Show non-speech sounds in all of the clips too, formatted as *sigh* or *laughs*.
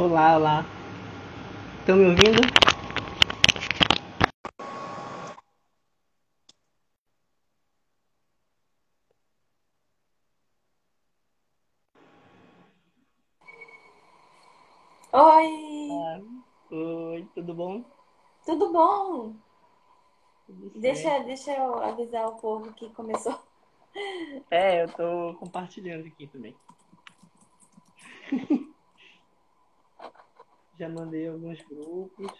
Olá, olá. Estão me ouvindo? Oi, Ah, oi, tudo bom? tudo bom? Tudo. Deixa, deixa eu avisar o povo que começou. É, eu tô compartilhando aqui também. *laughs* Já mandei alguns grupos.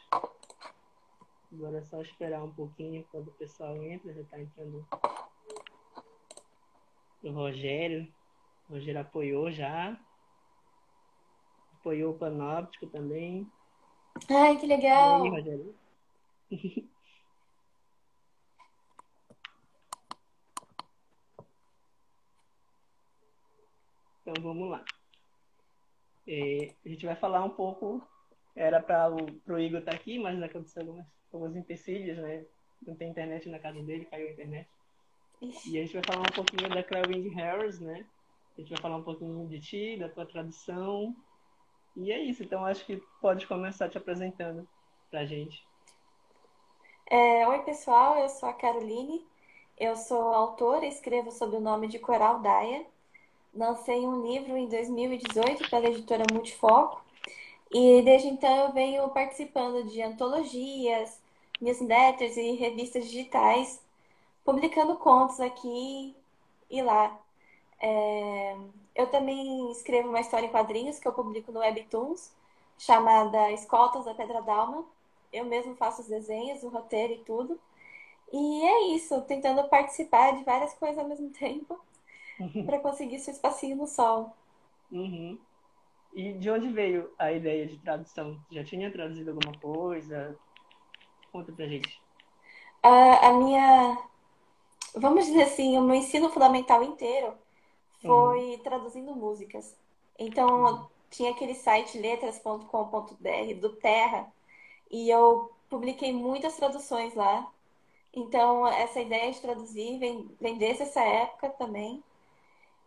Agora é só esperar um pouquinho quando o pessoal entra. Já tá entrando o Rogério. O Rogério apoiou já. Apoiou o Panóptico também. Ai, que E aí, legal! Rogério? *laughs* Então vamos lá. É, a gente vai falar um pouco. Era para o Igor estar aqui, mas aconteceu algumas, alguns empecilhos, né? Não tem internet na casa dele, caiu a internet. E a gente vai falar um pouquinho da Claire Wing Harris, né? A gente vai falar um pouquinho de ti, da tua tradução. E é isso. Então acho que pode começar te apresentando pra gente. É, oi, pessoal, eu sou a Caroline, eu sou autora, escrevo sob o nome de Coral Daia. Lancei um livro em 2018 pela editora Multifoco e desde então eu venho participando de antologias, newsletters e revistas digitais, publicando contos aqui e lá. É, Eu também escrevo uma história em quadrinhos que eu publico no Webtoons, chamada Escoltas da Pedra Dalma. Eu mesmo faço os desenhos, o roteiro e tudo. E é isso, tentando participar de várias coisas ao mesmo tempo para conseguir seu espacinho no sol. Uhum. E de onde veio a ideia de tradução? Já tinha traduzido alguma coisa? Conta pra gente. A, a minha, vamos dizer assim, o meu ensino fundamental inteiro Uhum. foi traduzindo músicas. Então, tinha aquele site letras.com.br do Terra e eu publiquei muitas traduções lá. Então, essa ideia de traduzir vem, vem desde essa época também.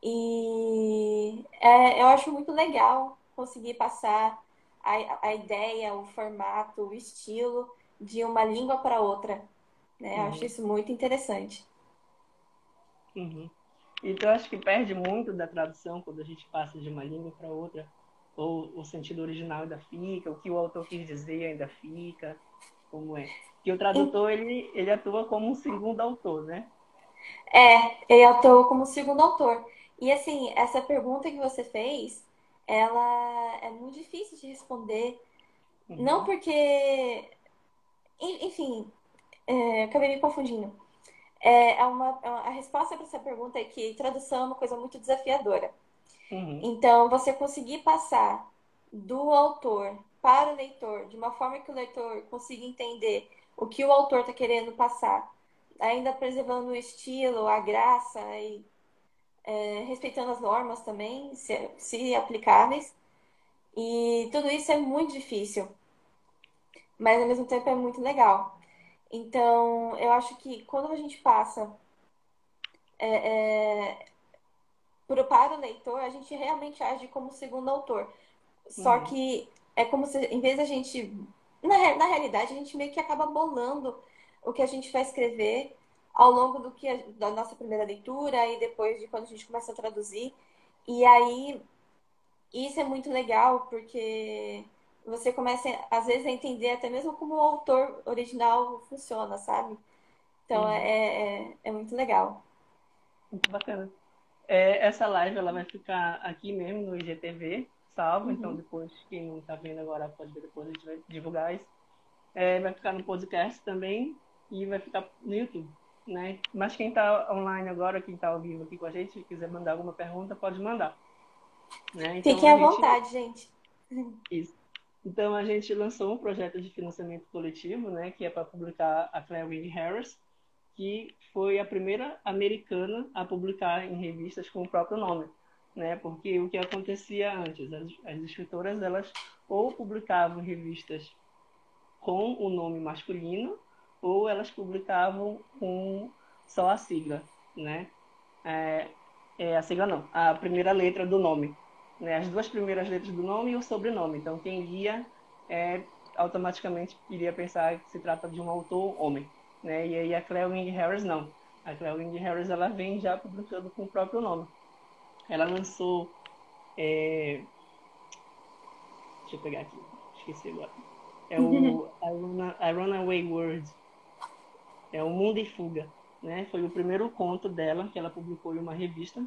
E é, eu acho muito legal conseguir passar a, a ideia, o formato, o estilo de uma língua para outra, né? Eu acho Uhum. isso muito interessante. Uhum. E tu acha que perde muito da tradução quando a gente passa de uma língua para outra? Ou o sentido original ainda fica? O que o autor quis dizer ainda fica? Como é? Que o E- tradutor, ele, ele atua como um segundo autor, né? É, eu estou como segundo autor. E assim, essa pergunta que você fez, ela é muito difícil de responder. Não Uhum. porque, en- enfim, é, acabei me confundindo. É, é uma, é uma- a resposta para essa pergunta é que tradução é uma coisa muito desafiadora. Uhum. Então, você conseguir passar do autor para o leitor de uma forma que o leitor consiga entender o que o autor está querendo passar, ainda preservando o estilo, a graça e é, respeitando as normas também, se, se aplicáveis. E tudo isso é muito difícil, mas ao mesmo tempo é muito legal. Então, eu acho que quando a gente passa pro, para o leitor, a gente realmente age como segundo autor. Só Uhum. que é como se, em vez da gente. Na, na realidade, a gente meio que acaba bolando o que a gente vai escrever ao longo do que a- da nossa primeira leitura e depois de quando a gente começa a traduzir. E aí, isso é muito legal, porque você começa, às vezes, a entender até mesmo como o autor original funciona, sabe? Então, é, é, é muito legal. Muito bacana. É, essa live ela vai ficar aqui mesmo no IGTV, salvo. Então, Uhum. depois, quem não está vendo agora pode ver depois, a gente vai divulgar isso. É, vai ficar no podcast também e vai ficar no YouTube, né? Mas quem está online agora, quem está ao vivo aqui com a gente, se quiser mandar alguma pergunta, pode mandar, né? Então Fiquem à gente vontade, gente. isso. Então a gente lançou um projeto de financiamento coletivo, né, que é para publicar a Claire Wing Harris, que foi a primeira americana a publicar em revistas com o próprio nome, né? Porque o que acontecia antes, as, as escritoras elas ou publicavam revistas com o nome masculino ou elas publicavam com só a sigla, né? É, é a sigla não, a primeira letra do nome. né, as duas primeiras letras do nome e o sobrenome. Então, quem lia é, automaticamente iria pensar que se trata de um autor homem. Né? E aí a Claire Wing Harris não. A Claire Wing Harris ela vem já publicando com o próprio nome. Ela lançou. É... Deixa eu pegar aqui, esqueci agora. É o *laughs* A Runaway World. É o Mundo em Fuga. Né? Foi o primeiro conto dela que ela publicou em uma revista.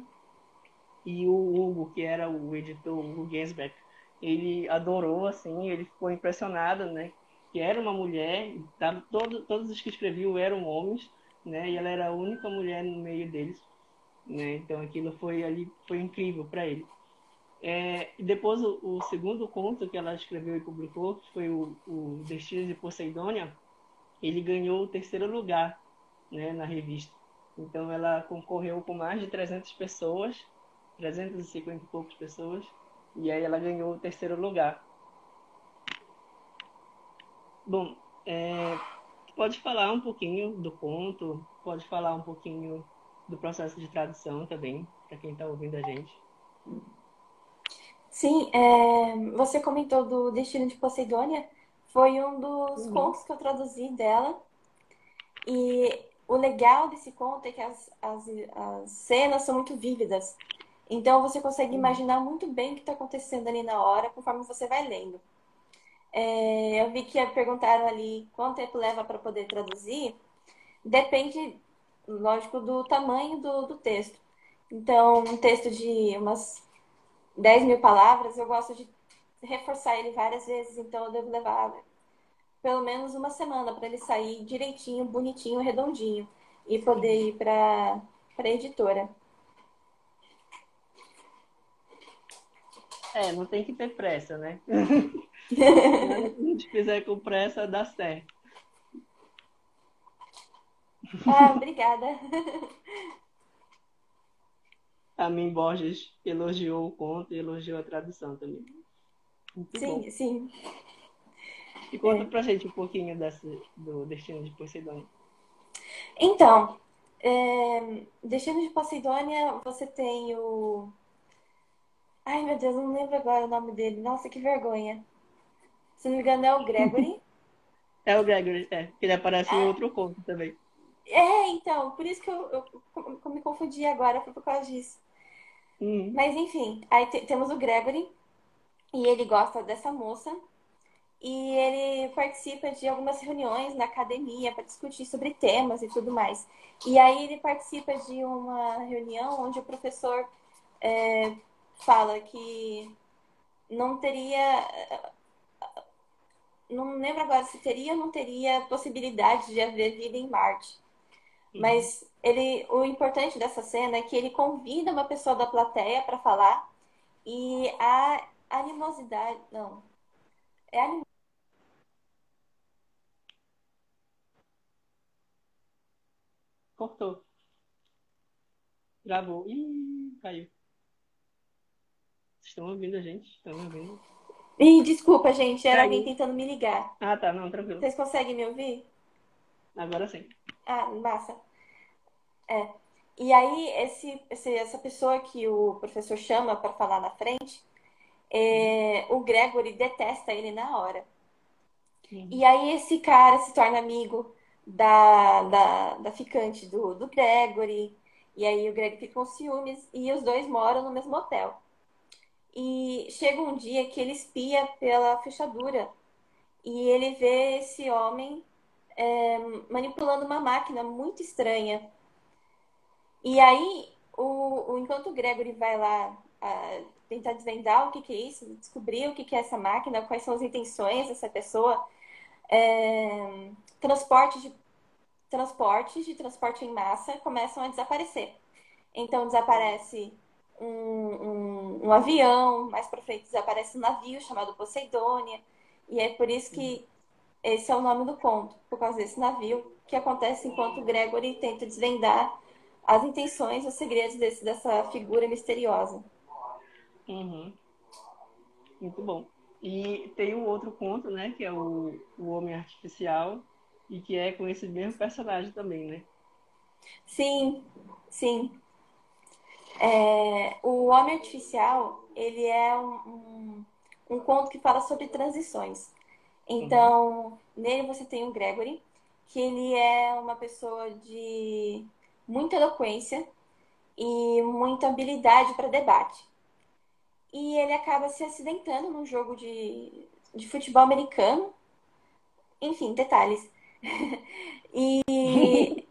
E o Hugo, que era o editor, Hugo Gensbeck, ele adorou, assim, ele ficou impressionado, né? Que era uma mulher, todo, todos os que escreviam eram homens, né? E ela era a única mulher no meio deles, né? Então aquilo foi ali, foi incrível para ele. É, depois o, o, segundo conto que ela escreveu e publicou, que foi o, o Destino de Poseidônia, ele ganhou o terceiro lugar, né? Na revista. Então ela concorreu com mais de 300 pessoas 350 e poucas pessoas, e aí ela ganhou o terceiro lugar. Bom, é, pode falar um pouquinho do conto, pode falar um pouquinho do processo de tradução também, para quem está ouvindo a gente. Sim, é, você comentou do Destino de Poseidônia, foi um dos uhum. contos que eu traduzi dela. E o legal desse conto é que as, as, as cenas são muito vívidas. Então você consegue uhum. imaginar muito bem o que está acontecendo ali na hora, conforme você vai lendo. É, eu vi que perguntaram ali quanto tempo leva para poder traduzir. Depende, lógico, do tamanho do, do texto. Então, um texto de umas 10 mil palavras, eu gosto de reforçar ele várias vezes, então eu devo levar pelo menos uma semana para ele sair direitinho, bonitinho, redondinho e poder ir para a editora. É, não tem que ter pressa, né? *laughs* Se a gente fizer com pressa, dá certo. Ah, obrigada. *laughs* A mim Borges elogiou o conto e elogiou a tradução também. Muito sim, bom. sim. E conta é. pra gente um pouquinho do Destino de Poseidônia. Então, é, Destino de Poseidônia, você tem o Ai, meu Deus, não lembro agora o nome dele. Nossa, que vergonha. Se não me engano, é o Gregory. *laughs* *laughs* é o Gregory, é. Ele aparece é. em outro conto também. É, então, por isso que eu, eu, eu me confundi agora, foi por causa disso. Hum. Mas enfim, aí temos o Gregory, e ele gosta dessa moça, e ele participa de algumas reuniões na academia para discutir sobre temas e tudo mais. E aí ele participa de uma reunião onde o professor é, fala que não teria. Não lembro agora se teria ou não teria possibilidade de haver vida em Marte. Uhum. Mas ele, o importante dessa cena é que ele convida uma pessoa da plateia para falar e a animosidade. Não. É anim... Cortou. Gravou. Ih, caiu. Estão ouvindo a gente? Estão ouvindo? Ih, desculpa, gente. Era alguém tentando me ligar. Ah, tá. Não, tranquilo. Vocês conseguem me ouvir? Agora sim. Ah, massa. É. E aí, esse, esse, essa pessoa que o professor chama para falar na frente, é, o Gregory detesta ele na hora. Sim. E aí, esse cara se torna amigo da, da, da ficante do, do Gregory. E aí, o Gregory fica com ciúmes e os dois moram no mesmo hotel. E chega um dia que ele espia pela fechadura e ele vê esse homem é, manipulando uma máquina muito estranha. E aí, o, o enquanto o Gregory vai lá a, tentar desvendar o que, que, é isso, descobrir o que, que, é essa máquina, quais são as intenções dessa pessoa, é, transporte de transportes de transporte em massa começam a desaparecer. Então desaparece um, um, um avião, mais para frente desaparece um navio chamado Poseidônia, e é por isso que esse é o nome do conto, por causa desse navio, que acontece enquanto Gregory tenta desvendar as intenções, os segredos desse, dessa figura misteriosa. Uhum. Muito bom. E tem um outro conto, né, que é o, o Homem Artificial, e que é com esse mesmo personagem também, né? Sim, sim. É, o Homem Artificial, ele é um, um, um, conto que fala sobre transições. Então, uhum. nele você tem o Gregory, que ele é uma pessoa de muita eloquência e muita habilidade para debate. E ele acaba se acidentando num jogo de, de futebol americano. Enfim, detalhes. *laughs* e,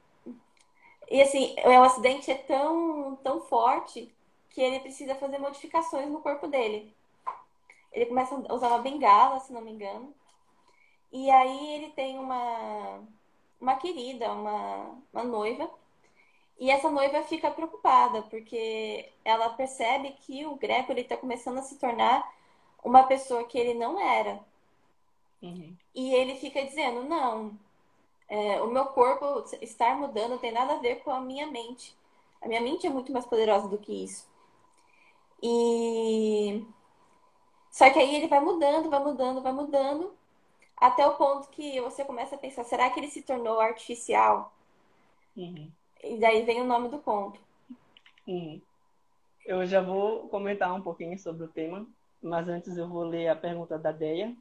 e assim, o acidente é tão, tão forte que ele precisa fazer modificações no corpo dele. Ele começa a usar uma bengala, se não me engano. E aí ele tem uma, uma querida, uma, uma noiva. E essa noiva fica preocupada, porque ela percebe que o Gregory está começando a se tornar uma pessoa que ele não era. Uhum. E ele fica dizendo: não, é, o meu corpo estar mudando não tem nada a ver com a minha mente. A minha mente é muito mais poderosa do que isso. E. Só que aí ele vai mudando, vai mudando, vai mudando, até o ponto que você começa a pensar: será que ele se tornou artificial? Uhum. E daí vem o nome do conto. Uhum. Eu já vou comentar um pouquinho sobre o tema, mas antes eu vou ler a pergunta da Deia,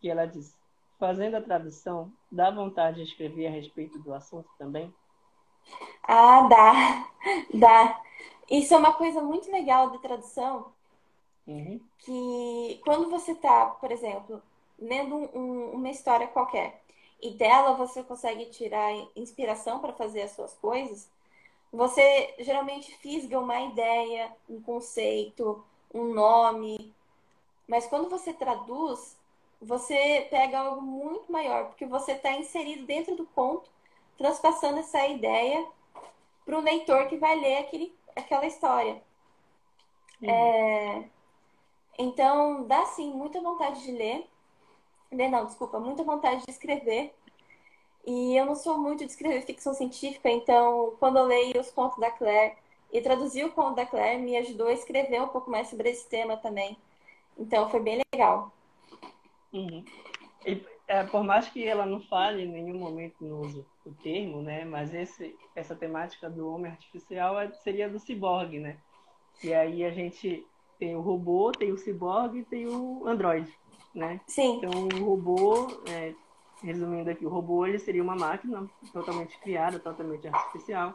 que ela diz: Fazendo a tradução, dá vontade de escrever a respeito do assunto também? Ah, dá, *laughs* dá. Isso é uma coisa muito legal de tradução, uhum. que quando você está, por exemplo, lendo um, uma história qualquer e dela você consegue tirar inspiração para fazer as suas coisas, você geralmente fisga uma ideia, um conceito, um nome, mas quando você traduz, você pega algo muito maior, porque você está inserido dentro do conto, transpassando essa ideia para o leitor que vai ler aquele, aquela história. Uhum. É... Então, dá sim muita vontade de ler. Ler não, desculpa, muita vontade de escrever. E eu não sou muito de escrever ficção científica, então, quando eu leio os contos da Claire e traduzir o conto da Claire, me ajudou a escrever um pouco mais sobre esse tema também. Então, foi bem legal. Uhum. E, é, por mais que ela não fale em nenhum momento no uso o termo, né? Mas esse, essa temática do homem artificial é, seria do ciborgue, né? E aí a gente tem o robô, tem o ciborgue e tem o androide, né? Sim. Então o robô, é, resumindo aqui, o robô ele seria uma máquina totalmente criada, totalmente artificial.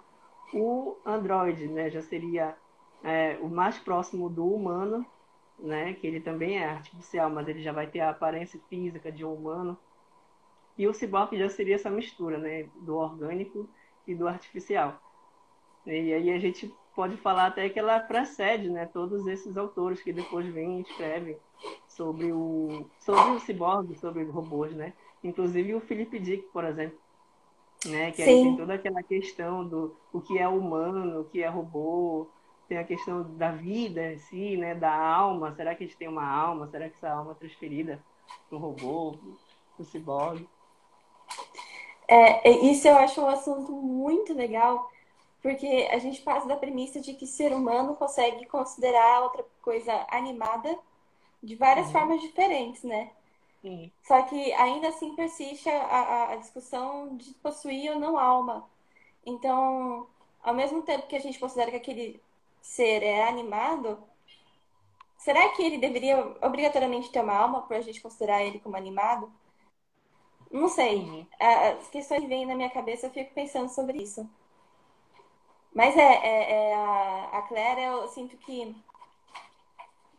O androide, né, já seria é, o mais próximo do humano, né? Que ele também é artificial, mas ele já vai ter a aparência física de um humano. E o cyborg já seria essa mistura, né? Do orgânico e do artificial. E aí a gente pode falar até que ela precede, né? Todos esses autores que depois vêm e escrevem sobre o sobre o ciborgue, sobre robôs, né? Inclusive o Philip Dick, por exemplo, né? Que Sim. aí tem toda aquela questão do o que é humano, o que é robô, tem a questão da vida em si, né? Da alma. Será que a gente tem uma alma? Será que essa alma é transferida para o robô, para o ciborgue? É, isso eu acho um assunto muito legal, porque a gente passa da premissa de que ser humano consegue considerar outra coisa animada de várias uhum. formas diferentes, né? Sim. Só que ainda assim persiste a, a, discussão de possuir ou não alma. Então, ao mesmo tempo que a gente considera que aquele ser é animado, será que ele deveria obrigatoriamente ter uma alma para a gente considerar ele como animado? Não sei. Uhum. As questões vêm na minha cabeça, eu fico pensando sobre isso. Mas é, é, é a, a Claire, eu sinto que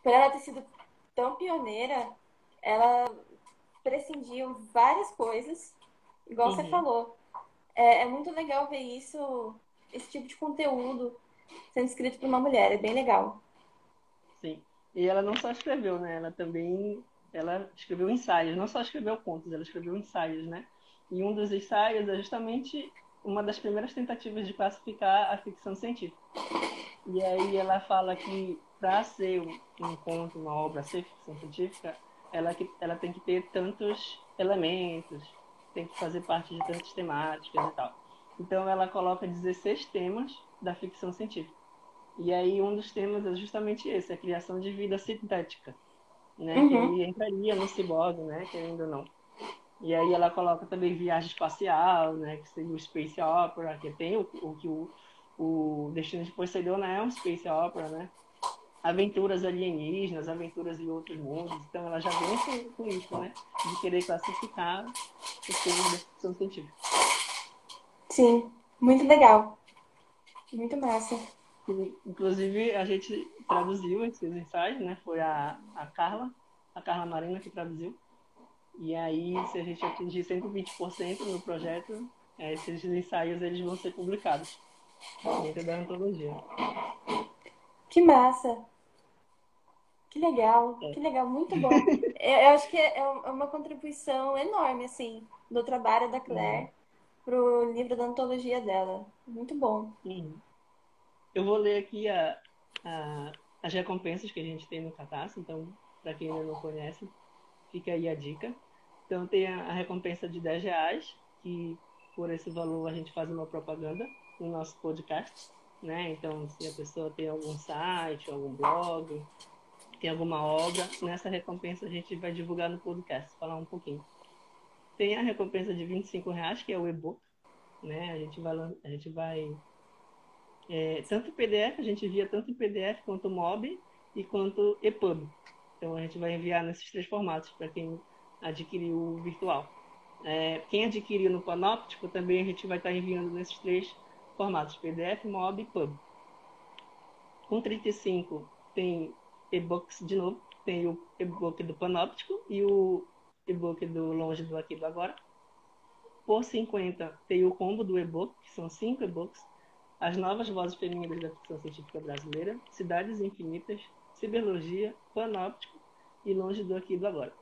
por ela ter sido tão pioneira, ela prescindiu várias coisas, igual uhum. você falou. É, é muito legal ver isso, esse tipo de conteúdo sendo escrito por uma mulher. É bem legal. Sim. E ela não só escreveu, né? Ela também ela escreveu ensaios. Não só escreveu contos, ela escreveu ensaios, né? E um dos ensaios é justamente uma das primeiras tentativas de classificar a ficção científica. E aí ela fala que para ser um conto, uma obra, ser ficção científica, ela, ela tem que ter tantos elementos, tem que fazer parte de tantas temáticas e tal. Então ela coloca 16 temas da ficção científica. E aí um dos temas é justamente esse, a criação de vida sintética, né? Uhum. Que entraria no ciborgue, né? Querendo ou não. E aí ela coloca também viagem espacial, né? Que seria o space opera, que tem o, o que o, o Destino de Poseidon é um space opera, né? Aventuras alienígenas, aventuras em outros mundos. Então ela já vem com, com isso, né? De querer classificar os filmes da ficção científica. Sim, muito legal. Muito massa. Inclusive, a gente traduziu esses ensaios, né? Foi a, a Carla, a Carla Marina que traduziu. E aí, se a gente atingir 120% no projeto, é, esses ensaios eles vão ser publicados dentro da antologia. Que massa! Que legal, é. que legal, muito bom. *laughs* eu, acho que é, é uma contribuição enorme, assim, do trabalho da Claire uhum. pro livro da antologia dela. Muito bom. Eu vou ler aqui a, a, as recompensas que a gente tem no Catarse, então, para quem ainda não conhece, fica aí a dica. Então, tem a, recompensa de 10 reais, que por esse valor a gente faz uma propaganda no nosso podcast, né? Então, se a pessoa tem algum site, algum blog, tem alguma obra, nessa recompensa a gente vai divulgar no podcast, falar um pouquinho. Tem a recompensa de 25 reais, que é o e-book, né? A gente vai, a gente vai é, tanto PDF, a gente envia tanto em PDF quanto MOB e quanto EPUB. Então a gente vai enviar nesses três formatos para quem adquiriu o virtual. É, quem adquiriu no Panóptico também a gente vai estar enviando nesses três formatos, PDF, MOB e PUB. Com 35 tem e-books de novo, tem o e-book do Panóptico e o e-book do Longe do Aqui do Agora. Por 50 tem o combo do e-book, que são cinco e-books as Novas Vozes Femininas da Ficção Científica Brasileira, Cidades Infinitas, Ciberlogia, Panóptico e Longe do Aqui do Agora.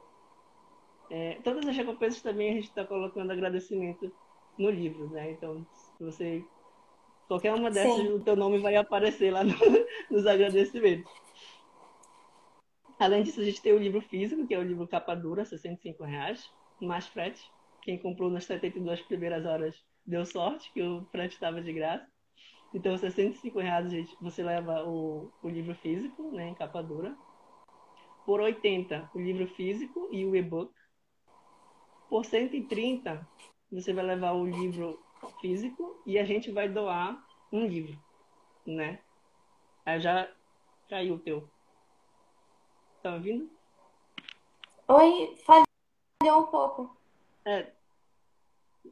É, todas as recompensas também a gente está colocando agradecimento no livro, né? Então, se você qualquer uma dessas, Sim. o teu nome vai aparecer lá no, *laughs* nos agradecimentos. Além disso, a gente tem o livro físico, que é o livro capa dura, 65 reais, mais frete. Quem comprou nas 72 primeiras horas deu sorte, que o frete estava de graça. Então, 65 reais, gente, você leva o, o livro físico, né, em capa dura. Por 80, o livro físico e o e-book. Por 130, você vai levar o livro físico e a gente vai doar um livro, né? Aí já caiu o teu. Tá ouvindo? Oi, falhou um pouco. É,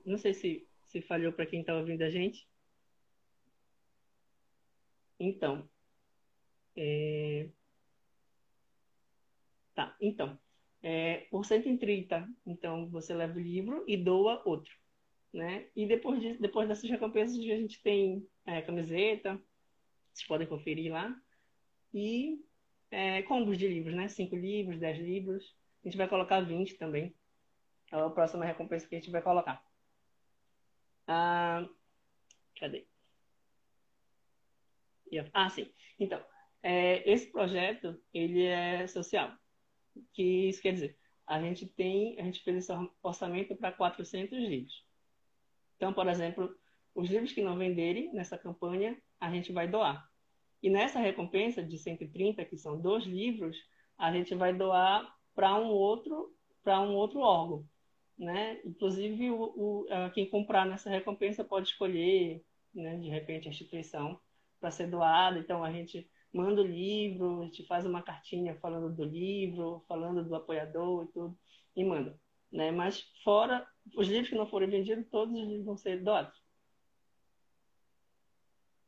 não sei se, se falhou para quem tá ouvindo a gente. Então, é... tá, então, é, por 130, então você leva o livro e doa outro, né? E depois, de, depois dessas recompensas a gente tem é, camiseta, vocês podem conferir lá, e é, combos de livros, né? Cinco livros, dez livros, a gente vai colocar 20 também, é a próxima recompensa que a gente vai colocar. Ah, cadê? Ah, sim. Então, é, esse projeto, ele é social. Que isso quer dizer, a gente tem, a gente fez esse orçamento para 400 livros. Então, por exemplo, os livros que não venderem nessa campanha, a gente vai doar. E nessa recompensa de 130, que são dois livros, a gente vai doar para um outro para um outro órgão, né? Inclusive o, o, quem comprar nessa recompensa pode escolher, né, de repente a instituição para ser doado. Então a gente manda o livro, a gente faz uma cartinha falando do livro, falando do apoiador e tudo, e manda. Né? Mas fora os livros que não forem vendidos, todos os livros vão ser doados.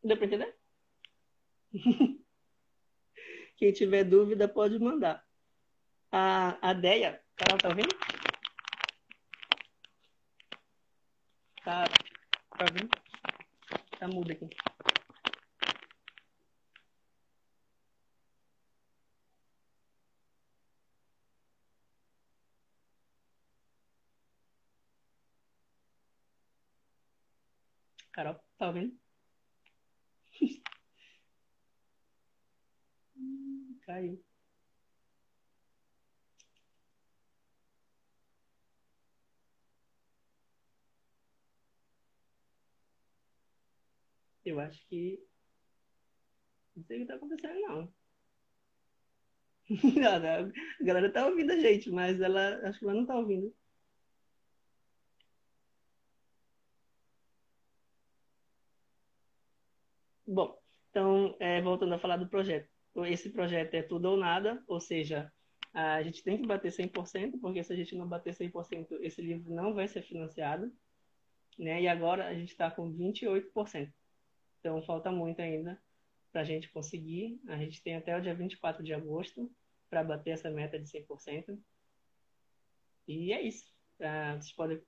Deu para entender? *laughs* Quem tiver dúvida pode mandar. A, a Deia, Carol, tá ouvindo? Tá, tá ouvindo? Tá muda aqui. Tá ouvindo? Caiu. Eu acho que. Não sei o que tá acontecendo, não. *laughs* a galera tá ouvindo a gente, mas ela acho que ela não tá ouvindo. Bom, então, é, voltando a falar do projeto. Esse projeto é tudo ou nada, ou seja, a gente tem que bater 100%, porque se a gente não bater 100%, esse livro não vai ser financiado. Né? E agora a gente está com 28%. Então, falta muito ainda para a gente conseguir. A gente tem até o dia 24 de agosto para bater essa meta de 100%. E é isso. Ah, vocês podem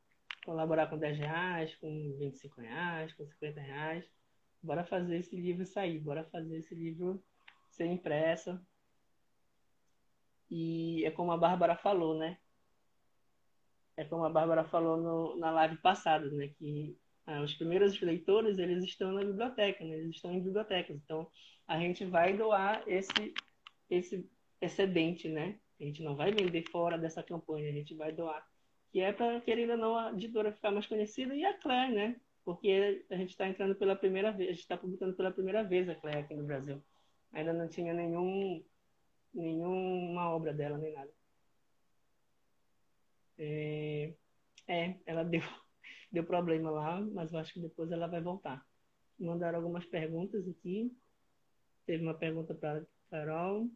colaborar com 10 reais, com 25 reais, com 50 reais. Bora fazer esse livro sair, bora fazer esse livro ser impresso. E é como a Bárbara falou, né? É como a Bárbara falou no, na live passada, né? Que ah, os primeiros leitores, eles estão na biblioteca, né? Eles estão em bibliotecas. Então, a gente vai doar esse, esse excedente, né? A gente não vai vender fora dessa campanha, a gente vai doar. Que é para, querendo ou não, a editora ficar mais conhecida e a Claire, né? Porque a gente está entrando pela primeira vez, a gente está publicando pela primeira vez a Claire aqui no Brasil. Ainda não tinha nenhum, nenhuma obra dela, nem nada. É, é ela *laughs* deu, deu problema lá, mas eu acho que depois ela vai voltar. Mandaram algumas perguntas aqui. Teve uma pergunta para Carol.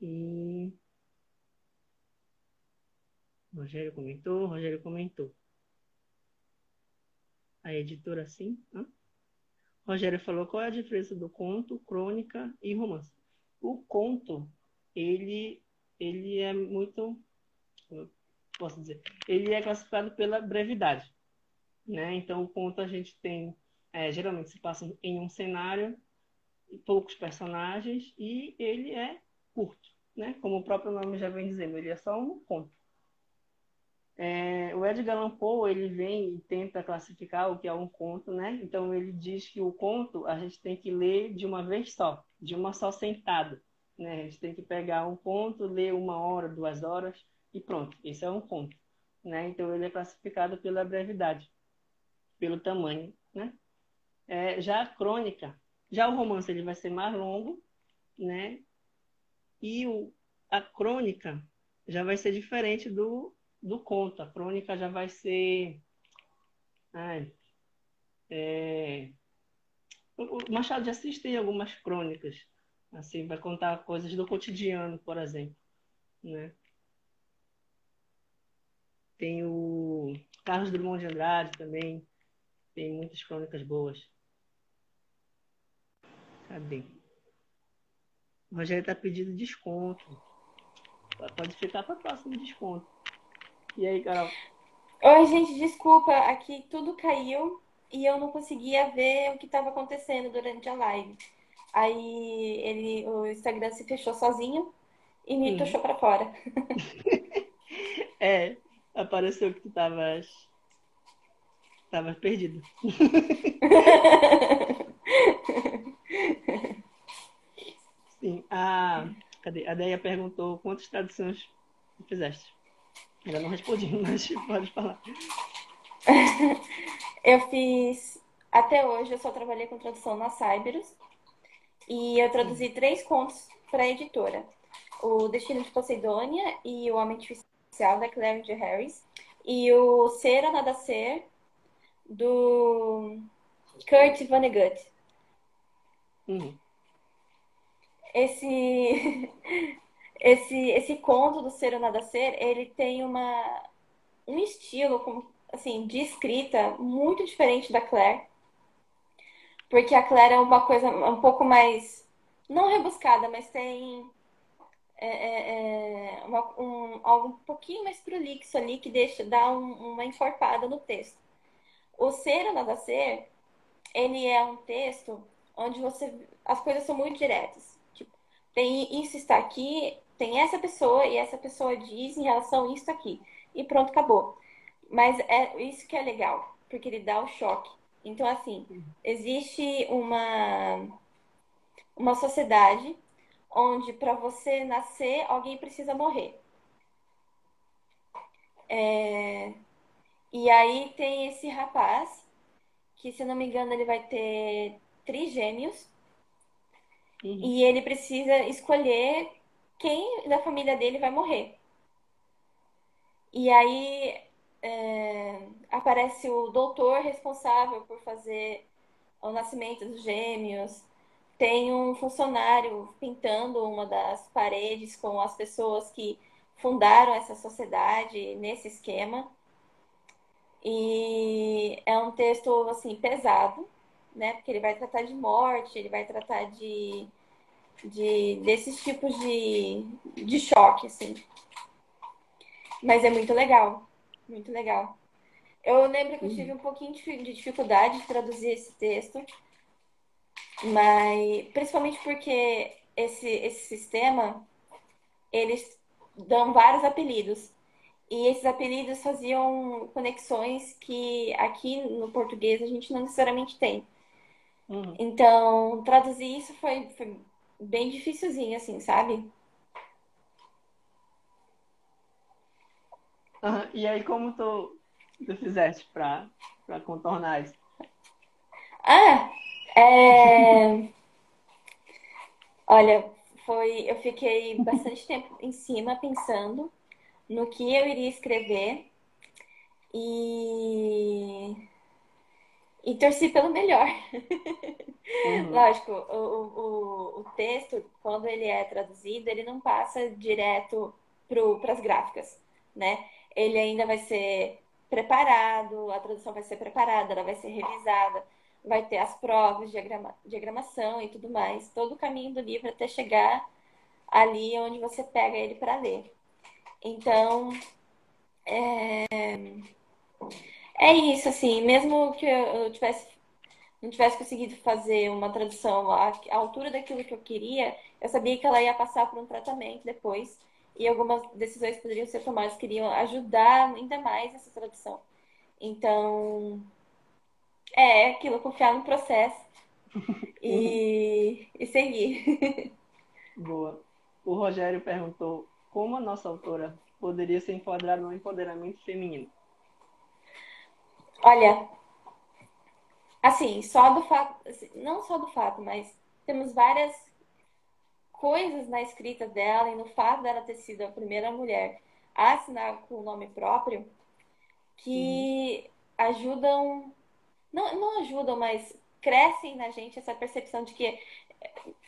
E Rogério comentou, Rogério comentou. A editora sim. Hã? Rogério falou qual é a diferença do conto, crônica e romance. O conto, ele, ele é muito, posso dizer, ele é classificado pela brevidade, né? Então o conto a gente tem, é, geralmente se passa em um cenário, poucos personagens e ele é curto né? Como o próprio nome já vem dizendo, ele é só um conto. É, o Edgar Allan Poe ele vem e tenta classificar o que é um conto, né? Então ele diz que o conto a gente tem que ler de uma vez só, de uma só sentada, né? A gente tem que pegar um conto, ler uma hora, duas horas e pronto. Esse é um conto, né? Então ele é classificado pela brevidade, pelo tamanho, né? É, já a crônica, já o romance ele vai ser mais longo, né? E o, a crônica já vai ser diferente do, do conto. A crônica já vai ser. Ai, é, o Machado de Assis tem algumas crônicas. Assim, vai contar coisas do cotidiano, por exemplo. Né? Tem o Carlos Drummond de Andrade também. Tem muitas crônicas boas. Cadê? O Rogério está pedindo desconto. Pode ficar para próximo desconto. E aí, Carol? Oi, gente, desculpa. Aqui tudo caiu e eu não conseguia ver o que estava acontecendo durante a live. Aí ele, o Instagram se fechou sozinho e me puxou para fora. *laughs* é, apareceu que tu estavas tava perdido. *laughs* Sim. A, cadê? A Deia perguntou quantas traduções fizeste. Ainda não respondi, *laughs* mas pode falar. *laughs* eu fiz. Até hoje eu só trabalhei com tradução na Cyberus. E eu traduzi três contos para a editora: O Destino de Poseidônia e O Homem Artificial, da Claire de Harris. E o Ser ou Nada Ser, do Kurt Vonnegut. Uhum esse *laughs* esse esse conto do ser ou nada ser, ele tem uma um estilo assim de escrita muito diferente da Claire. Porque a Claire é uma coisa um pouco mais não rebuscada, mas tem é, é, é uma, um, algo um pouquinho mais prolixo ali que deixa dá um, uma enforpada no texto. O ser ou nada ser, ele é um texto onde você as coisas são muito diretas tem isso está aqui, tem essa pessoa e essa pessoa diz em relação a isso aqui. E pronto, acabou. Mas é isso que é legal, porque ele dá o choque. Então, assim, existe uma, uma sociedade onde para você nascer, alguém precisa morrer. É... E aí tem esse rapaz, que se não me engano ele vai ter trigêmeos, Uhum. E ele precisa escolher quem da família dele vai morrer. E aí é, aparece o doutor responsável por fazer o nascimento dos gêmeos. Tem um funcionário pintando uma das paredes com as pessoas que fundaram essa sociedade nesse esquema. E é um texto assim pesado, né? Porque ele vai tratar de morte, ele vai tratar de, de desses tipos de, de choque, assim. Mas é muito legal, muito legal. Eu lembro que eu tive um pouquinho de dificuldade de traduzir esse texto, mas principalmente porque esse, esse sistema eles dão vários apelidos. E esses apelidos faziam conexões que aqui no português a gente não necessariamente tem. Uhum. Então, traduzir isso foi, foi bem dificilzinho, assim, sabe? Uhum. E aí, como tu, tu fizeste para contornar isso? Ah, é... Olha, foi, eu fiquei bastante tempo em cima pensando no que eu iria escrever e e torci pelo melhor. Uhum. Lógico, o, o, o texto, quando ele é traduzido, ele não passa direto para as gráficas, né? Ele ainda vai ser preparado, a tradução vai ser preparada, ela vai ser revisada, vai ter as provas, diagrama, diagramação e tudo mais, todo o caminho do livro até chegar ali onde você pega ele para ler. Então, é... é isso, assim, mesmo que eu tivesse não tivesse conseguido fazer uma tradução à, à altura daquilo que eu queria, eu sabia que ela ia passar por um tratamento depois e algumas decisões poderiam ser tomadas que iriam ajudar ainda mais essa tradução. Então, é aquilo, confiar no processo e, *laughs* e seguir. *laughs* Boa. O Rogério perguntou como a nossa autora poderia ser enquadrada no empoderamento feminino. Olha, assim, só do fato, assim, não só do fato, mas temos várias coisas na escrita dela e no fato dela ter sido a primeira mulher a assinar com o nome próprio que uhum. ajudam, não, não ajudam, mas crescem na gente essa percepção de que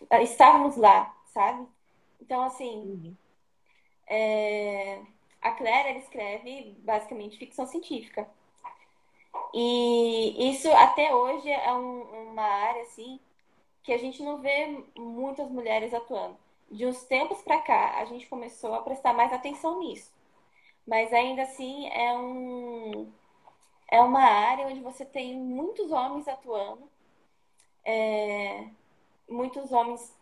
eh, estávamos lá, sabe? Então, assim, uhum. é, a Claire escreve basicamente ficção científica. E isso até hoje é um, uma área assim que a gente não vê muitas mulheres atuando. De uns tempos para cá, a gente começou a prestar mais atenção nisso. Mas ainda assim é um é uma área onde você tem muitos homens atuando, é, muitos homens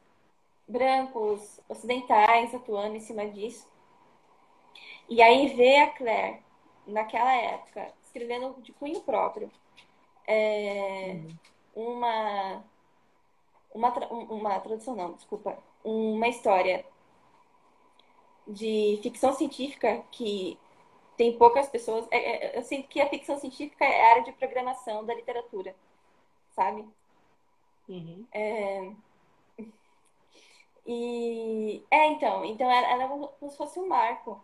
brancos, ocidentais atuando em cima disso. E aí ver a Claire, naquela época, escrevendo de cunho próprio, é, uhum. uma uma, uma tradução não, desculpa, uma história de ficção científica que tem poucas pessoas. É, é, eu sinto que a ficção científica é a área de programação da literatura, sabe? Uhum. É... E é então, então ela, ela é como se fosse um marco.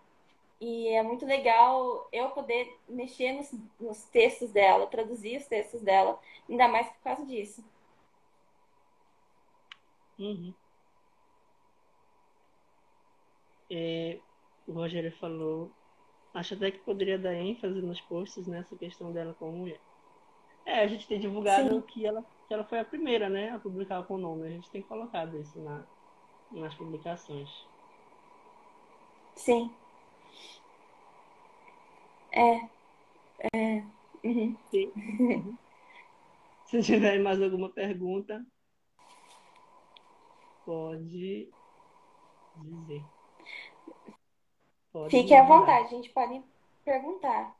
E é muito legal eu poder mexer nos, nos textos dela, traduzir os textos dela, ainda mais por causa disso. Uhum. É, o Rogério falou, acho até que poderia dar ênfase nos posts nessa questão dela como mulher. É, a gente tem divulgado que ela, que ela foi a primeira, né, a publicar com o nome. A gente tem colocado isso na, nas publicações. Sim. É. É. Uhum. Sim. *laughs* Se tiver mais alguma pergunta, pode dizer. Pode Fique à vontade, a gente pode perguntar.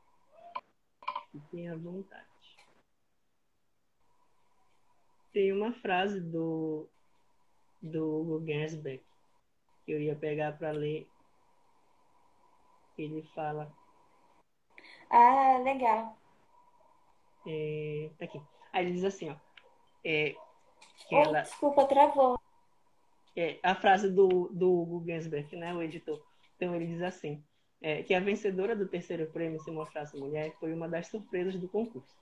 Fiquem à vontade. Tem uma frase do, do Hugo Gernsback que eu ia pegar para ler. Ele fala. Ah, legal. É, tá aqui. Aí ele diz assim, ó. É, que oh, ela... Desculpa, travou é, a frase do, do Hugo Gensberg, né, o editor. Então ele diz assim: é, que a vencedora do terceiro prêmio Se Mostrasse Mulher foi uma das surpresas do concurso.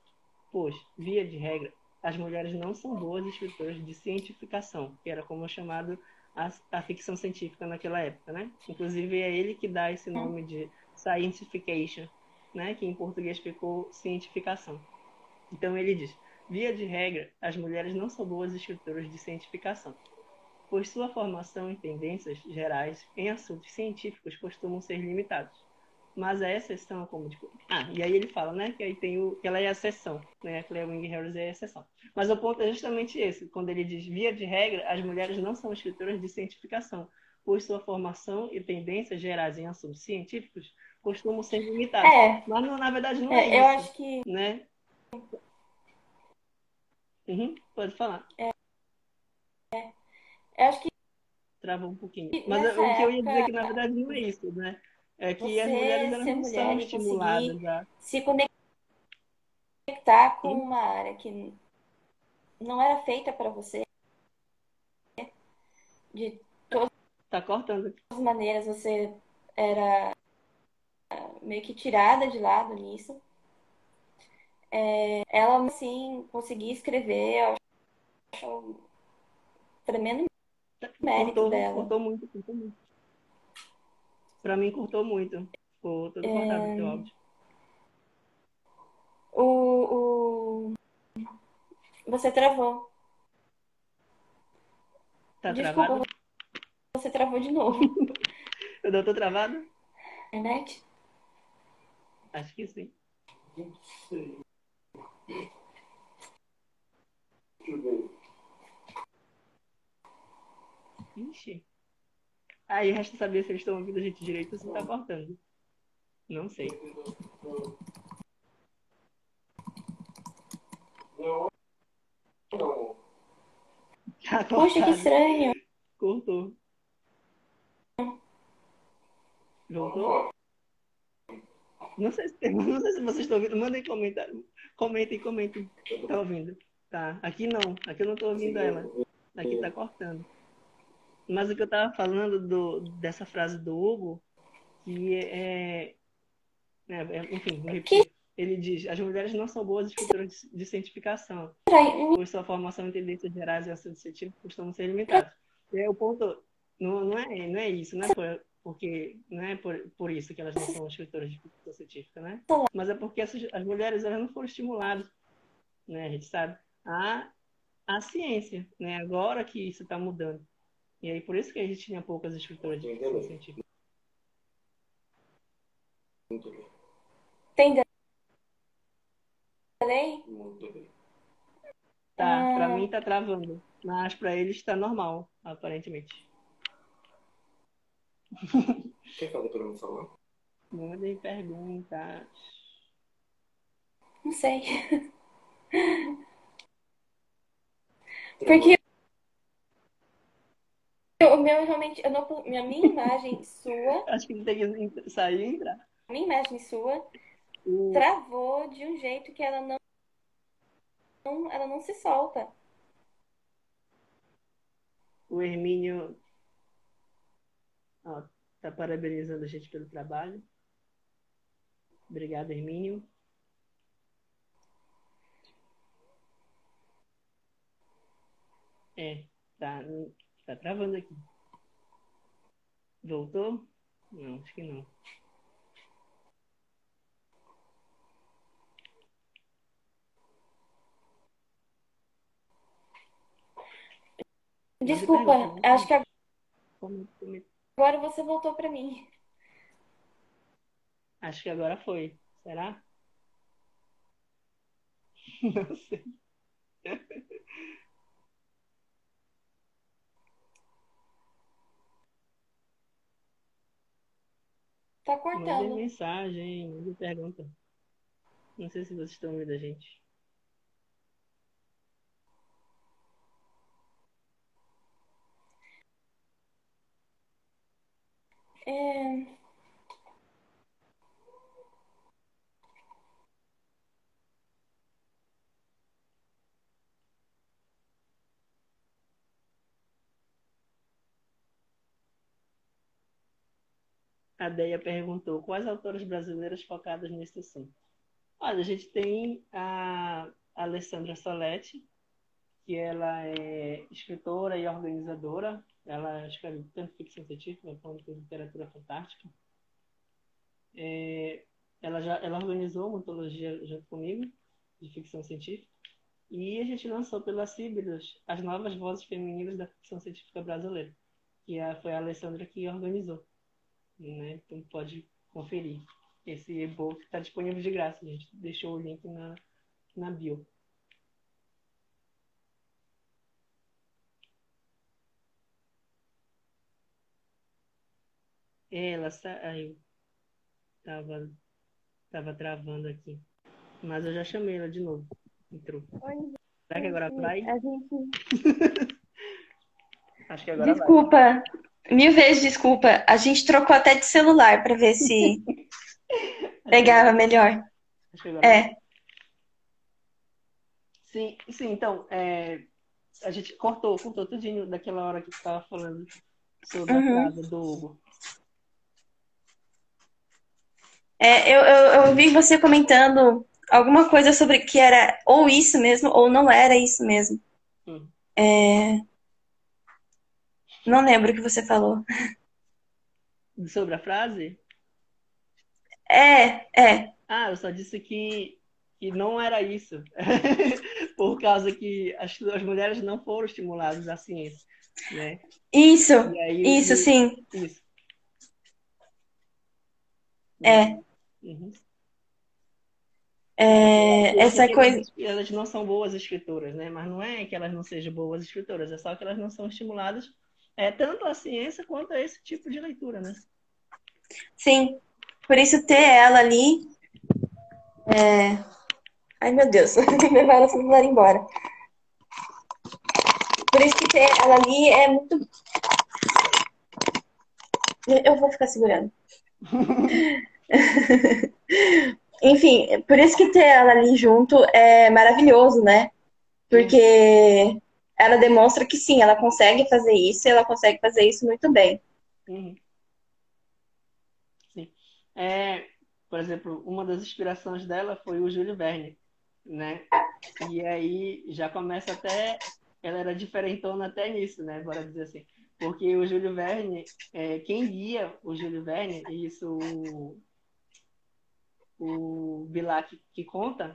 Pois, via de regra, as mulheres não são boas escritoras de cientificação, que era como é chamado a, a, ficção científica naquela época, né? Inclusive é ele que dá esse nome de scientification, né? Que em português ficou cientificação. Então ele diz: via de regra, as mulheres não são boas escritoras de cientificação, pois sua formação em tendências gerais em assuntos científicos costumam ser limitados. Mas a exceção, como tipo, ah, e aí ele fala, né, que aí tem o que ela é a exceção, né, a Claire Wing Harris é a exceção. Mas o ponto é justamente esse, quando ele diz via de regra, as mulheres não são escritoras de cientificação, pois sua formação e tendências gerais em assuntos científicos costumam ser limitadas. É. Mas na verdade não é, é isso, eu acho que né? Uhum, pode falar. É. é. Eu acho que travou um pouquinho. Mas o que eu ia dizer é que na verdade não é isso, né? É que Você as mulheres elas não são estimuladas a... se conectar com Sim. uma área que não era feita para você, de Tá cortando. todas as maneiras você era meio que tirada de lado nisso. É, ela, assim, conseguir escrever, eu acho um tremendo mérito Cortou, dela. cortou muito, cortou muito. Pra mim cortou muito. Ficou todo cortado o teu áudio. O, o... Você travou. Tá Desculpa, travado? você travou de novo. Eu não tô travado? Internet? Acho que sim. Ixi. Aí resta saber se eles estão ouvindo a gente direito ou se tá cortando. Não sei. Tá Poxa, que estranho. Cortou. Voltou? Não sei, se, *laughs* não sei se vocês estão ouvindo. Mandem comentário. Comentem, comentem. Tá ouvindo? Tá. Aqui não. Aqui eu não tô ouvindo ela. Aqui tá cortando. Mas o que eu tava falando do, dessa frase do Hugo, que é. é, é enfim, vou repetir. Ele diz: as mulheres não são boas escritoras de, de cientificação, pois sua formação em tendências gerais e assuntos científicos costumam ser limitados. E aí o ponto não, não, é, não é isso, não é por, porque não é por, por isso que elas não são escritoras de ficção científica, né? Mas é porque essas, as mulheres elas não foram estimuladas, né? A gente sabe a, a ciência, né? Agora que isso está mudando. E aí por isso que a gente tinha poucas escritoras de ficção científica. Tem delay? Tá, pra Ah. mim tá travando, mas pra eles está normal, aparentemente. Quer falar pra não falar? Mandem perguntas. Não sei. Porque o meu realmente, eu não, a minha imagem sua, Acho que tem que sair e entrar. a minha imagem sua O- travou de um jeito que ela não, não- ela não se solta. O Hermínio ó, tá parabenizando a gente pelo trabalho. Obrigado, Hermínio. É, tá, tá travando aqui. Voltou? Não, acho que não. Desculpa, pergunta, acho que como- agora você voltou pra mim. Acho que agora foi. Será? *laughs* Não sei. Tá cortando. mensagem, mandem pergunta. Não sei se vocês estão ouvindo a gente. É, a Deia perguntou quais autoras brasileiras focadas nesse assunto. Olha, a gente tem a Alessandra Soletti, que ela é escritora e organizadora. Ela escreve tanto ficção científica quanto literatura fantástica. É, ela já ela organizou uma antologia junto comigo de ficção científica e a gente lançou pela Cíbilos as novas vozes femininas da ficção científica brasileira, que foi a Alessandra que organizou. Né? Então pode conferir. Esse e-book está disponível de graça, a gente deixou o link na, na bio. Ela saiu. Tava, tava travando aqui. Mas eu já chamei ela de novo. Entrou. Oi, Será que agora vai? A gente... *laughs* Acho que agora Desculpa. Vai. Mil vezes desculpa. A gente trocou até de celular para ver se *laughs* pegava melhor. É. Vai. Sim, sim, então, é, a gente cortou, cortou tudinho daquela hora que tu estava falando sobre uhum. a casa do Hugo. É, eu, eu, eu vi você comentando alguma coisa sobre que era ou isso mesmo ou não era isso mesmo. Hum. É... Não lembro o que você falou. Sobre a frase? É, é. Ah, eu só disse que, que não era isso. *laughs* Por causa que as, as mulheres não foram estimuladas à ciência. Né? Isso, aí, isso, sim. Isso. É. Uhum. É, essa coisa. Elas não são boas escritoras, né? Mas não é que elas não sejam boas escritoras, é só que elas não são estimuladas é, tanto a ciência quanto a esse tipo de leitura, né? Sim. Por isso ter ela ali. É... Ai, meu Deus, tem que levar o celular embora. Por isso que ter ela ali é muito. Eu vou ficar segurando. *laughs* *laughs* Enfim, por isso que ter ela ali junto é maravilhoso, né? Porque ela demonstra que sim, ela consegue fazer isso e ela consegue fazer isso muito bem. Uhum. Sim. É, por exemplo, uma das inspirações dela foi o Júlio Verne, né? E aí já começa até. Ela era diferentona até nisso, né? Bora dizer assim. Porque o Júlio Verne, é, quem guia o Júlio Verne, e isso o, Bilac que conta,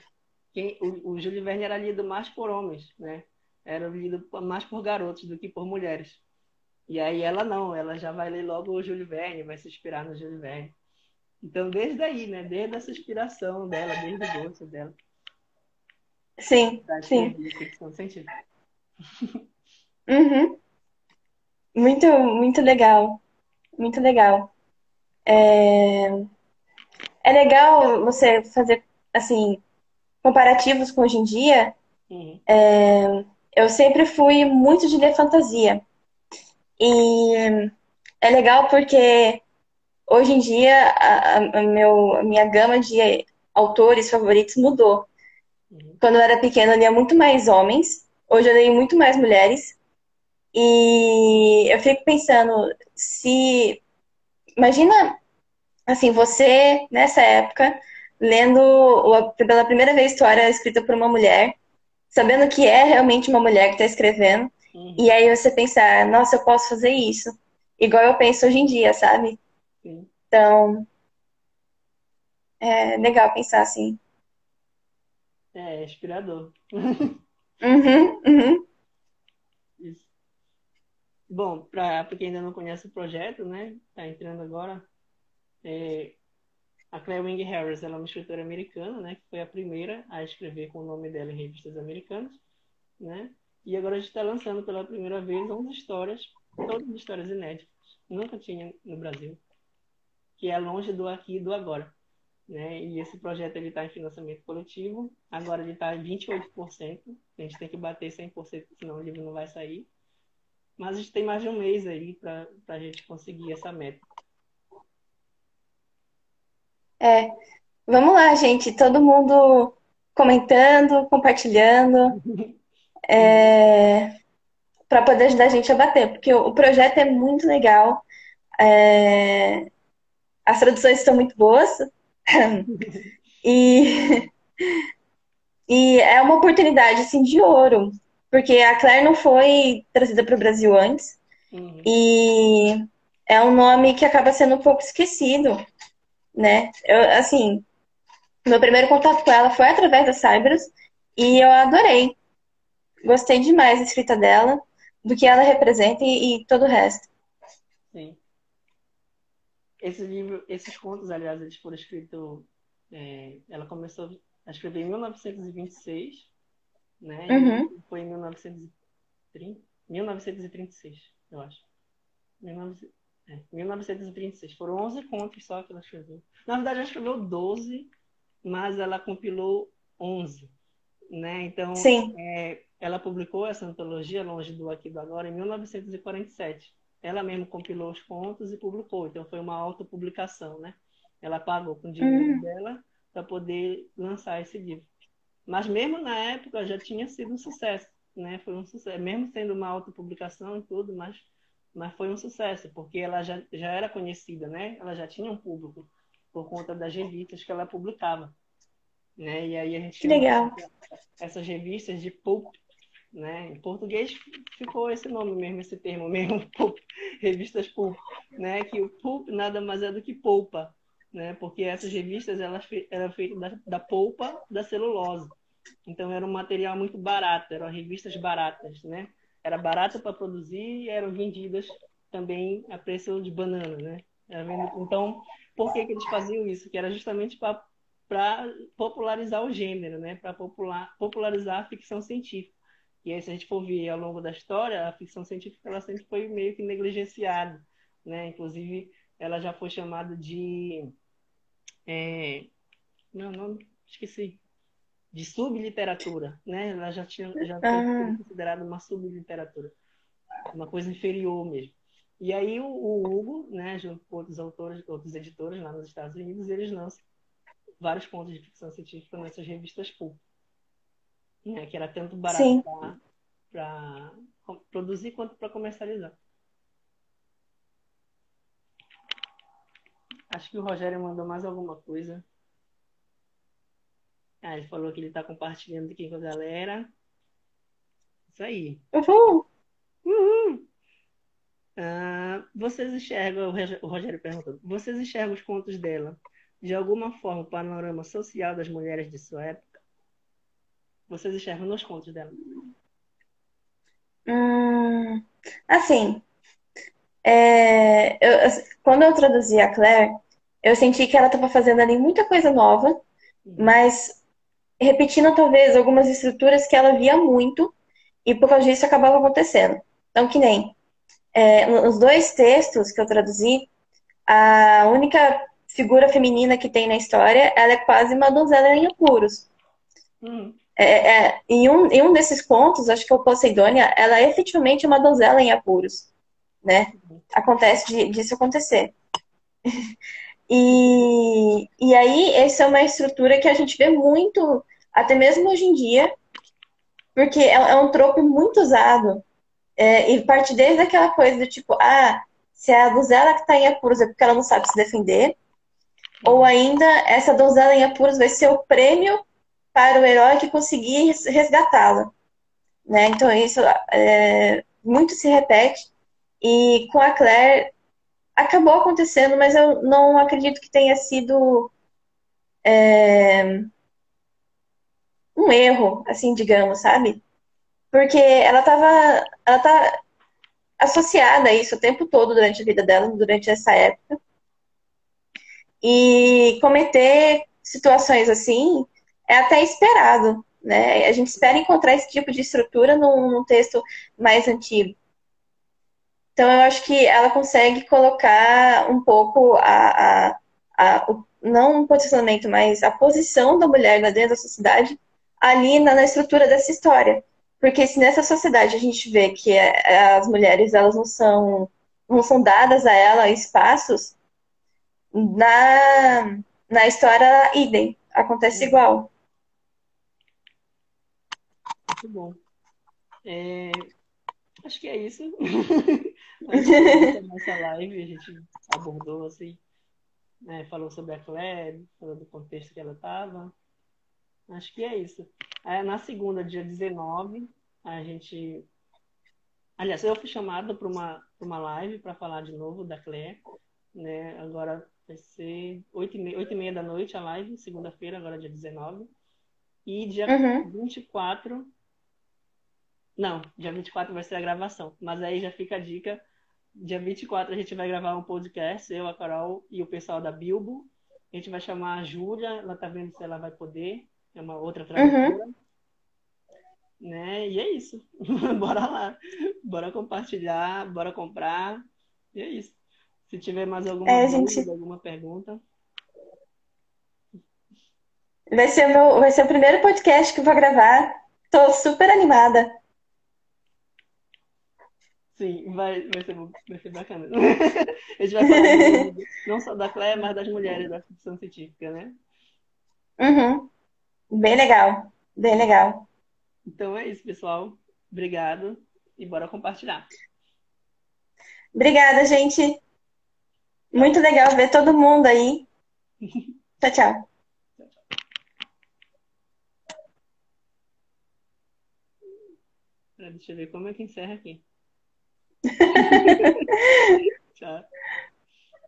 quem, o, o Júlio Verne era lido mais por homens, né? Era lido mais por garotos do que por mulheres. E aí ela não, ela já vai ler logo o Júlio Verne, vai se inspirar no Júlio Verne. Então, desde aí, né? Desde essa inspiração dela, desde o gosto dela. Sim, sim. Ficção científica. Uhum. Muito, muito legal. Muito legal. É... é legal você fazer, assim, comparativos com hoje em dia. Uhum. É... Eu sempre fui muito de ler fantasia. E é legal porque hoje em dia a, a, meu, a minha gama de autores favoritos mudou. Uhum. Quando eu era pequena, eu lia muito mais homens. Hoje eu leio muito mais mulheres. E eu fico pensando, se. Imagina, assim, você, nessa época, lendo pela primeira vez história escrita por uma mulher, sabendo que é realmente uma mulher que está escrevendo, uhum. e aí você pensar, nossa, eu posso fazer isso. Igual eu penso hoje em dia, sabe? Sim. Então, é legal pensar assim. É, é inspirador. uhum, uhum. Bom, para quem ainda não conhece o projeto, né, tá entrando agora, é, a Claire Wing Harris, ela é uma escritora americana, né, que foi a primeira a escrever com o nome dela em revistas americanas, né, e agora a gente está lançando pela primeira vez 11 histórias, todas histórias inéditas, nunca tinha no Brasil, que é longe do aqui e do agora. Né? E esse projeto ele está em financiamento coletivo. Agora ele está em 28%. A gente tem que bater 100%, senão o livro não vai sair. Mas a gente tem mais de um mês aí para a gente conseguir essa meta. É, vamos lá, gente. Todo mundo comentando, compartilhando, é, para poder ajudar a gente a bater, porque o projeto é muito legal. É, as traduções estão muito boas. *laughs* e, e é uma oportunidade assim, de ouro, porque a Claire não foi trazida para o Brasil antes. Uhum. E é um nome que acaba sendo um pouco esquecido, né? Eu, assim, meu primeiro contato com ela foi através da Cyberus e eu adorei. Gostei demais da escrita dela, do que ela representa e, e todo o resto. Sim. Esse livro, esses contos, aliás, eles foram escritos. É, ela começou a escrever em 1926, né? Uhum. foi em 1930, 1936, eu acho. 19, é, 1936. Foram 11 contos só que ela escreveu. Na verdade, ela escreveu 12, mas ela compilou 11. Né? Então, é, ela publicou essa antologia, Longe do Aqui do Agora, em 1947. Ela mesma compilou os contos e publicou. Então, foi uma autopublicação, né? Ela pagou com o dinheiro uhum. dela para poder lançar esse livro. Mas mesmo na época já tinha sido um sucesso, né? Foi um sucesso, mesmo sendo uma autopublicação e tudo, mas mas foi um sucesso, porque ela já, já era conhecida, né? Ela já tinha um público por conta das revistas que ela publicava, né? E aí a gente que legal. essas revistas de pulp, né? Em português ficou esse nome mesmo, esse termo mesmo, *laughs* pulp, revistas pulp, né? Que o pulp nada mais é do que polpa, né? Porque essas revistas elas eram feitas da, da polpa da celulose. Então era um material muito barato, eram revistas baratas, né? Era barata para produzir e eram vendidas também a preço de banana, né? Então, por que, que eles faziam isso? Que era justamente para popularizar o gênero, né? Para popular, popularizar a ficção científica. E aí, se a gente for ver ao longo da história, a ficção científica ela sempre foi meio que negligenciada, né? Inclusive, ela já foi chamada de... É... Não, não, esqueci de subliteratura, né? Ela já tinha já foi considerada uma subliteratura, uma coisa inferior mesmo. E aí o, o, Hugo, né, junto com outros autores, outros editores lá nos Estados Unidos, eles lançam vários contos de ficção científica nessas revistas pulp, né, que era tanto barato para produzir quanto para comercializar. Acho que o Rogério mandou mais alguma coisa. Ah, ele falou que ele está compartilhando aqui com a galera. Isso aí. Uhul! Uhul! Ah, vocês enxergam, o Rogério perguntou, vocês enxergam os contos dela de alguma forma o panorama social das mulheres de sua época? Vocês enxergam nos contos dela? Hum, assim, é, eu, quando eu traduzi a Claire, eu senti que ela estava fazendo ali muita coisa nova, mas repetindo talvez algumas estruturas que ela via muito e por causa disso acabava acontecendo. Então, que nem é, nos dois textos que eu traduzi, a única figura feminina que tem na história, ela é quase uma donzela em apuros. Hum. É, é, em, um, em um desses contos, acho que é o Poseidônia, ela é efetivamente uma donzela em apuros, né? Acontece de, disso acontecer. E, e aí, essa é uma estrutura que a gente vê muito, até mesmo hoje em dia, porque é, é um tropo muito usado. É, e parte desde aquela coisa do tipo, ah, se é a donzela que está em apuros é porque ela não sabe se defender, ou ainda essa donzela em apuros vai ser o prêmio para o herói que conseguir resgatá-la. Né? Então isso é, muito se repete. E com a Claire acabou acontecendo, mas eu não acredito que tenha sido é, um erro, assim, digamos, sabe? Porque ela estava ela tá associada a isso o tempo todo durante a vida dela, durante essa época. E cometer situações assim é até esperado, né? A gente espera encontrar esse tipo de estrutura num, num texto mais antigo. Então, eu acho que ela consegue colocar um pouco a, a, a o, não um posicionamento, mas a posição da mulher dentro da sociedade ali na, na, estrutura dessa história. Porque se nessa sociedade a gente vê que é, as mulheres elas não são, não são dadas a ela espaços, na, na história, idem, acontece igual. Muito bom. É, acho que é isso. *laughs* Nossa *laughs* live a gente abordou assim né? falou sobre a Claire, falou do contexto que ela estava. Acho que é isso. Aí, na segunda, dia 19, a gente. Aliás, eu fui chamada para uma, uma live para falar de novo da Claire. Né? Agora vai ser 8 e, meia, 8 e meia da noite a live, segunda-feira, agora dia 19. E dia uhum. 24. Não, dia 24 vai ser a gravação. Mas aí já fica a dica. Dia 24 a gente vai gravar um podcast, eu, a Carol e o pessoal da Bilbo. A gente vai chamar a Júlia, ela tá vendo se ela vai poder. É uma outra tradutora. Uhum. Né? E é isso. *laughs* bora lá. Bora compartilhar, bora comprar. E é isso. Se tiver mais alguma é, dúvida, gente... alguma pergunta. Vai ser, meu, vai ser o primeiro podcast que eu vou gravar. Tô super animada. Sim, vai, vai, ser, vai ser bacana. *laughs* A gente vai falar *laughs* não só da Cléia, mas das mulheres da ficção científica, né? Uhum. Bem legal, bem legal. Então é isso, pessoal. Obrigado e bora compartilhar. Obrigada, gente. Muito legal ver todo mundo aí. *laughs* tchau, tchau. Deixa eu ver como é que encerra aqui. *laughs* *laughs* Tchau.